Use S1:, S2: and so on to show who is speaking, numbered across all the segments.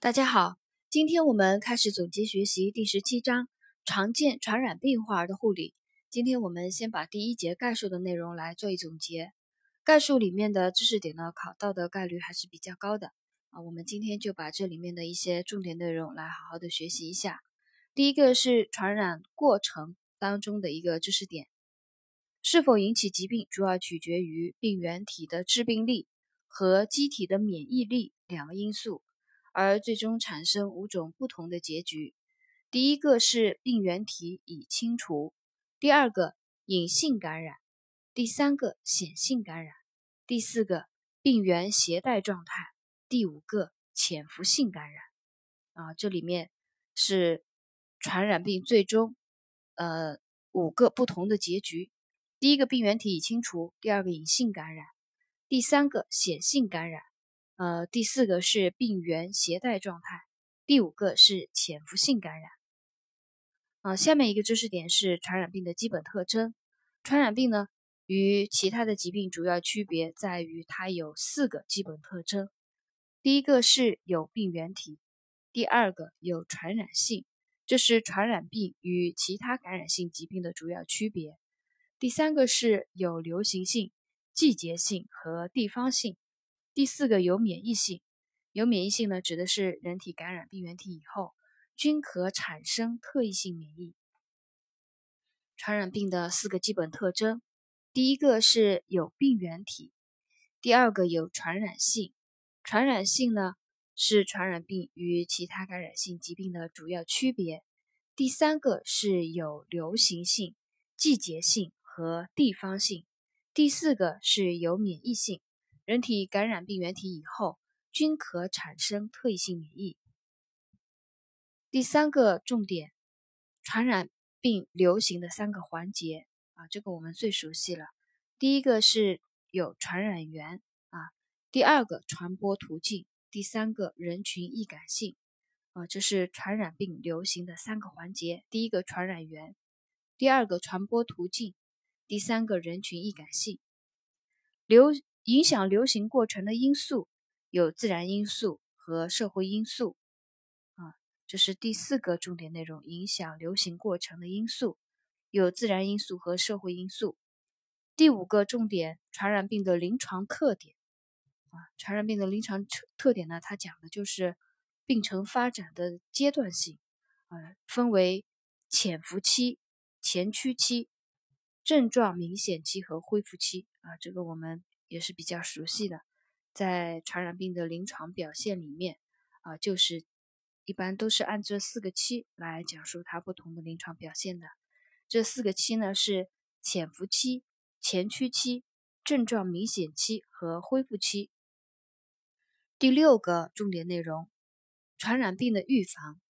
S1: 大家好，今天我们开始总结学习第十七章常见传染病患儿的护理。今天我们先把第一节概述的内容来做一总结。概述里面的知识点呢，考到的概率还是比较高的啊。我们今天就把这里面的一些重点内容来好好的学习一下。第一个是传染过程当中的一个知识点，是否引起疾病，主要取决于病原体的致病力和机体的免疫力两个因素。而最终产生五种不同的结局。第一个是病原体已清除，第二个隐性感染，第三个显性感染，第四个病原携带状态，第五个潜伏性感染。啊，这里面是传染病最终呃五个不同的结局。第一个病原体已清除，第二个隐性感染，第三个显性感染。呃，第四个是病原携带状态，第五个是潜伏性感染。啊，下面一个知识点是传染病的基本特征。传染病呢，与其他的疾病主要区别在于它有四个基本特征。第一个是有病原体，第二个有传染性，这是传染病与其他感染性疾病的主要区别。第三个是有流行性、季节性和地方性。第四个有免疫性，有免疫性呢，指的是人体感染病原体以后，均可产生特异性免疫。传染病的四个基本特征，第一个是有病原体，第二个有传染性，传染性呢是传染病与其他感染性疾病的主要区别。第三个是有流行性、季节性和地方性，第四个是有免疫性。人体感染病原体以后，均可产生特异性免疫。第三个重点，传染病流行的三个环节啊，这个我们最熟悉了。第一个是有传染源啊，第二个传播途径，第三个人群易感性啊，这是传染病流行的三个环节。第一个传染源，第二个传播途径，第三个人群易感性流。影响流行过程的因素有自然因素和社会因素，啊，这是第四个重点内容。影响流行过程的因素有自然因素和社会因素。第五个重点，传染病的临床特点，啊，传染病的临床特特点呢，它讲的就是病程发展的阶段性，啊，分为潜伏期、前驱期、症状明显期和恢复期，啊，这个我们。也是比较熟悉的，在传染病的临床表现里面，啊，就是一般都是按这四个期来讲述它不同的临床表现的。这四个期呢是潜伏期、前驱期、症状明显期和恢复期。第六个重点内容，传染病的预防。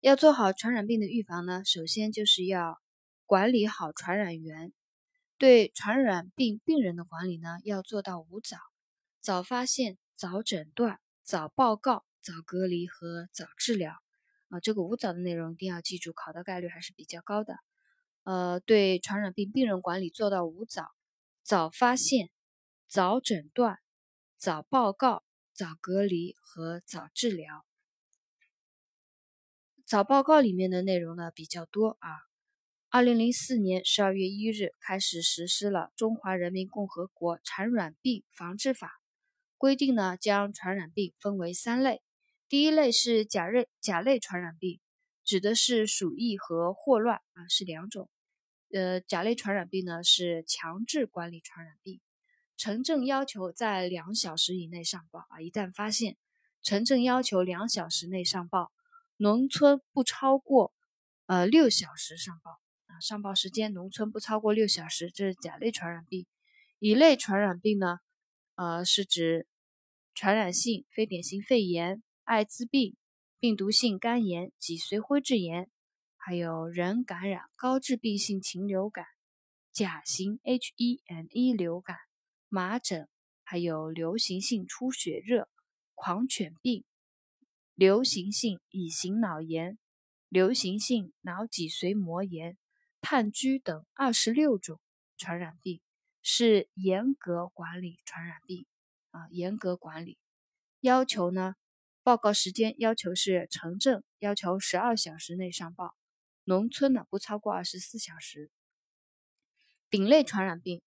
S1: 要做好传染病的预防呢，首先就是要管理好传染源。对传染病病人的管理呢，要做到五早：早发现、早诊断、早报告、早隔离和早治疗。啊，这个五早的内容一定要记住，考的概率还是比较高的。呃，对传染病病人管理做到五早：早发现、早诊断、早报告、早隔离和早治疗。早报告里面的内容呢比较多啊。二零零四年十二月一日开始实施了《中华人民共和国传染病防治法》，规定呢将传染病分为三类。第一类是甲类甲类传染病，指的是鼠疫和霍乱啊，是两种。呃，甲类传染病呢是强制管理传染病，城镇要求在两小时以内上报啊，一旦发现，城镇要求两小时内上报，农村不超过呃六小时上报。上报时间，农村不超过六小时，这是甲类传染病。乙类传染病呢，呃，是指传染性非典型肺炎、艾滋病、病毒性肝炎、脊髓灰质炎，还有人感染高致病性禽流感、甲型 H1N1 流感、麻疹，还有流行性出血热、狂犬病、流行性乙型脑炎、流行性脑脊髓膜炎。炭疽等二十六种传染病是严格管理传染病啊，严格管理要求呢，报告时间要求是城镇要求十二小时内上报，农村呢不超过二十四小时。丙类传染病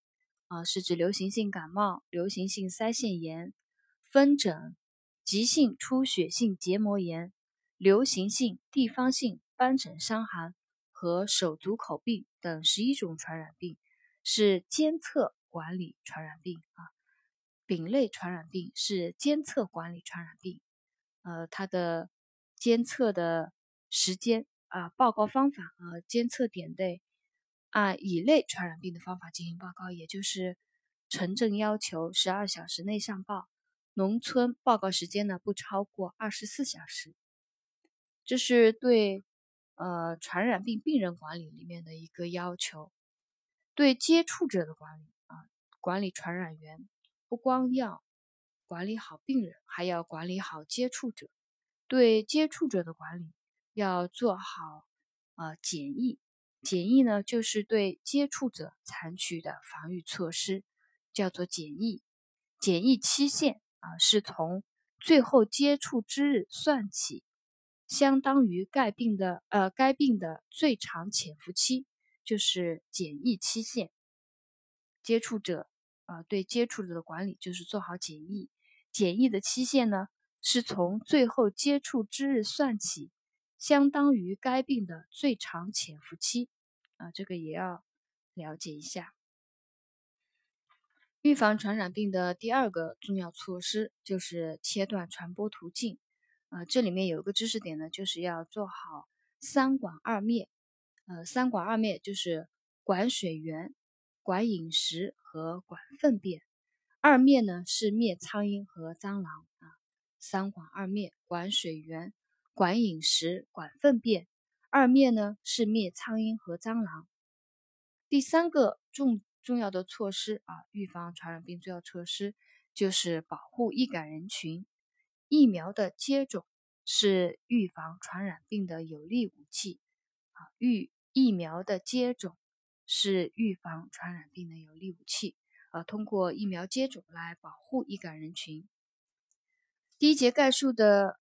S1: 啊，是指流行性感冒、流行性腮腺炎、风疹、急性出血性结膜炎、流行性地方性斑疹伤寒和手足口病等十一种传染病，是监测管理传染病啊。丙类传染病是监测管理传染病，呃，它的监测的时间啊，报告方法啊，监测点对。按乙类传染病的方法进行报告，也就是城镇要求十二小时内上报，农村报告时间呢不超过二十四小时。这是对呃传染病病人管理里面的一个要求。对接触者的管理啊，管理传染源，不光要管理好病人，还要管理好接触者。对接触者的管理要做好呃检疫。检疫呢，就是对接触者采取的防御措施，叫做检疫。检疫期限啊，是从最后接触之日算起，相当于该病的呃该病的最长潜伏期，就是检疫期限。接触者啊，对接触者的管理就是做好检疫。检疫的期限呢，是从最后接触之日算起。相当于该病的最长潜伏期，啊，这个也要了解一下。预防传染病的第二个重要措施就是切断传播途径，啊，这里面有一个知识点呢，就是要做好三管二灭，呃，三管二灭就是管水源、管饮食和管粪便，二灭呢是灭苍蝇和蟑螂啊，三管二灭，管水源。管饮食、管粪便，二灭呢是灭苍蝇和蟑螂。第三个重重要的措施啊，预防传染病重要措施就是保护易感人群。疫苗的接种是预防传染病的有力武器啊，预疫苗的接种是预防传染病的有力武器啊，通过疫苗接种来保护易感人群。第一节概述的。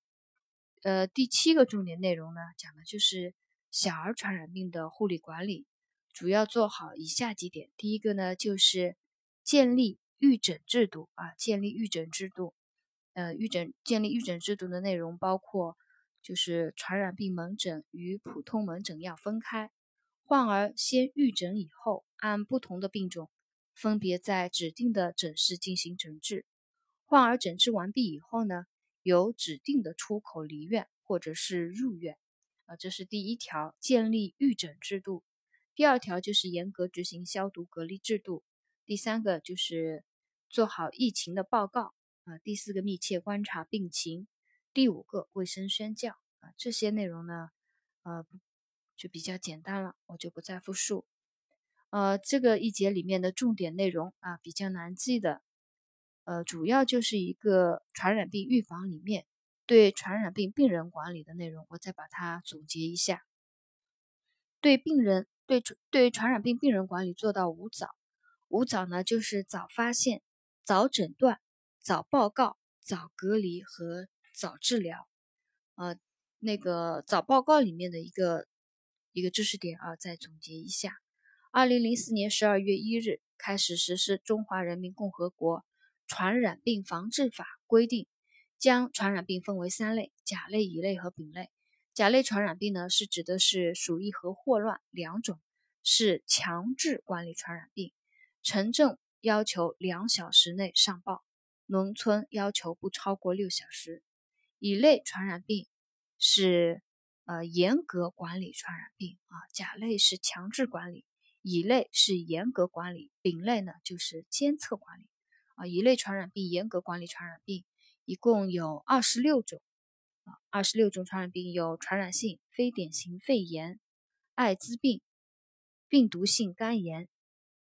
S1: 呃，第七个重点内容呢，讲的就是小儿传染病的护理管理，主要做好以下几点。第一个呢，就是建立预诊制度啊，建立预诊制度。呃，预诊建立预诊制度的内容包括，就是传染病门诊与普通门诊要分开，患儿先预诊以后，按不同的病种，分别在指定的诊室进行诊治。患儿诊治完毕以后呢。由指定的出口离院或者是入院，啊，这是第一条，建立预诊制度。第二条就是严格执行消毒隔离制度。第三个就是做好疫情的报告，啊，第四个密切观察病情。第五个卫生宣教，啊，这些内容呢，呃，就比较简单了，我就不再复述。呃，这个一节里面的重点内容啊，比较难记的。呃，主要就是一个传染病预防里面对传染病病人管理的内容，我再把它总结一下。对病人对对传染病病人管理做到五早，五早呢就是早发现、早诊断、早报告、早隔离和早治疗。呃，那个早报告里面的一个一个知识点啊，再总结一下。二零零四年十二月一日开始实施《中华人民共和国》。传染病防治法规定，将传染病分为三类：甲类、乙类和丙类。甲类传染病呢，是指的是鼠疫和霍乱两种，是强制管理传染病，城镇要求两小时内上报，农村要求不超过六小时。乙类传染病是呃严格管理传染病啊，甲类是强制管理，乙类是严格管理，丙类呢就是监测管理。啊，乙类传染病严格管理传染病一共有二十六种，啊，二十六种传染病有传染性非典型肺炎、艾滋病、病毒性肝炎、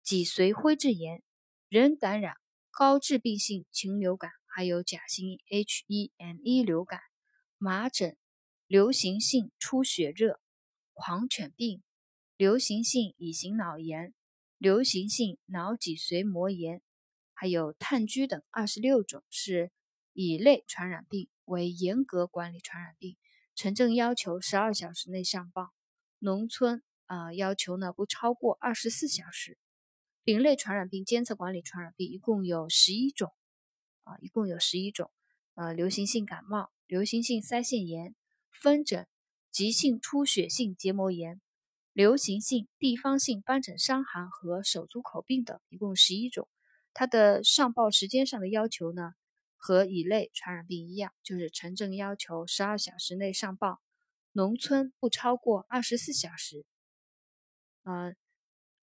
S1: 脊髓灰质炎、人感染高致病性禽流感，还有甲型 H1N1 流感、麻疹、流行性出血热、狂犬病、流行性乙型脑炎、流行性脑脊髓膜炎。还有炭疽等二十六种是乙类传染病，为严格管理传染病，城镇要求十二小时内上报，农村啊要求呢不超过二十四小时。丙类传染病监测管理传染病一共有十一种，啊，一共有十一种。呃，流行性感冒、流行性腮腺炎、风疹、急性出血性结膜炎、流行性地方性斑疹伤寒和手足口病等，一共十一种。它的上报时间上的要求呢，和乙类传染病一样，就是城镇要求十二小时内上报，农村不超过二十四小时。嗯。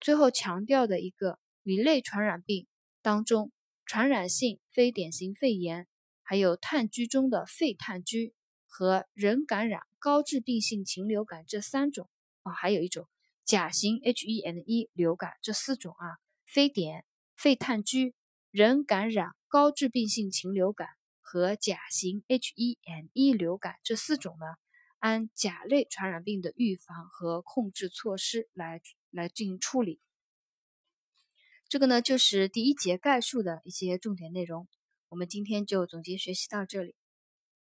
S1: 最后强调的一个乙类传染病当中，传染性非典型肺炎，还有炭疽中的肺炭疽和人感染高致病性禽流感这三种啊，还有一种甲型 H1N1 流感这四种啊，非典、肺炭疽、人感染高致病性禽流感和甲型 H1N1 流感这四种呢，按甲类传染病的预防和控制措施来。来进行处理，这个呢就是第一节概述的一些重点内容。我们今天就总结学习到这里。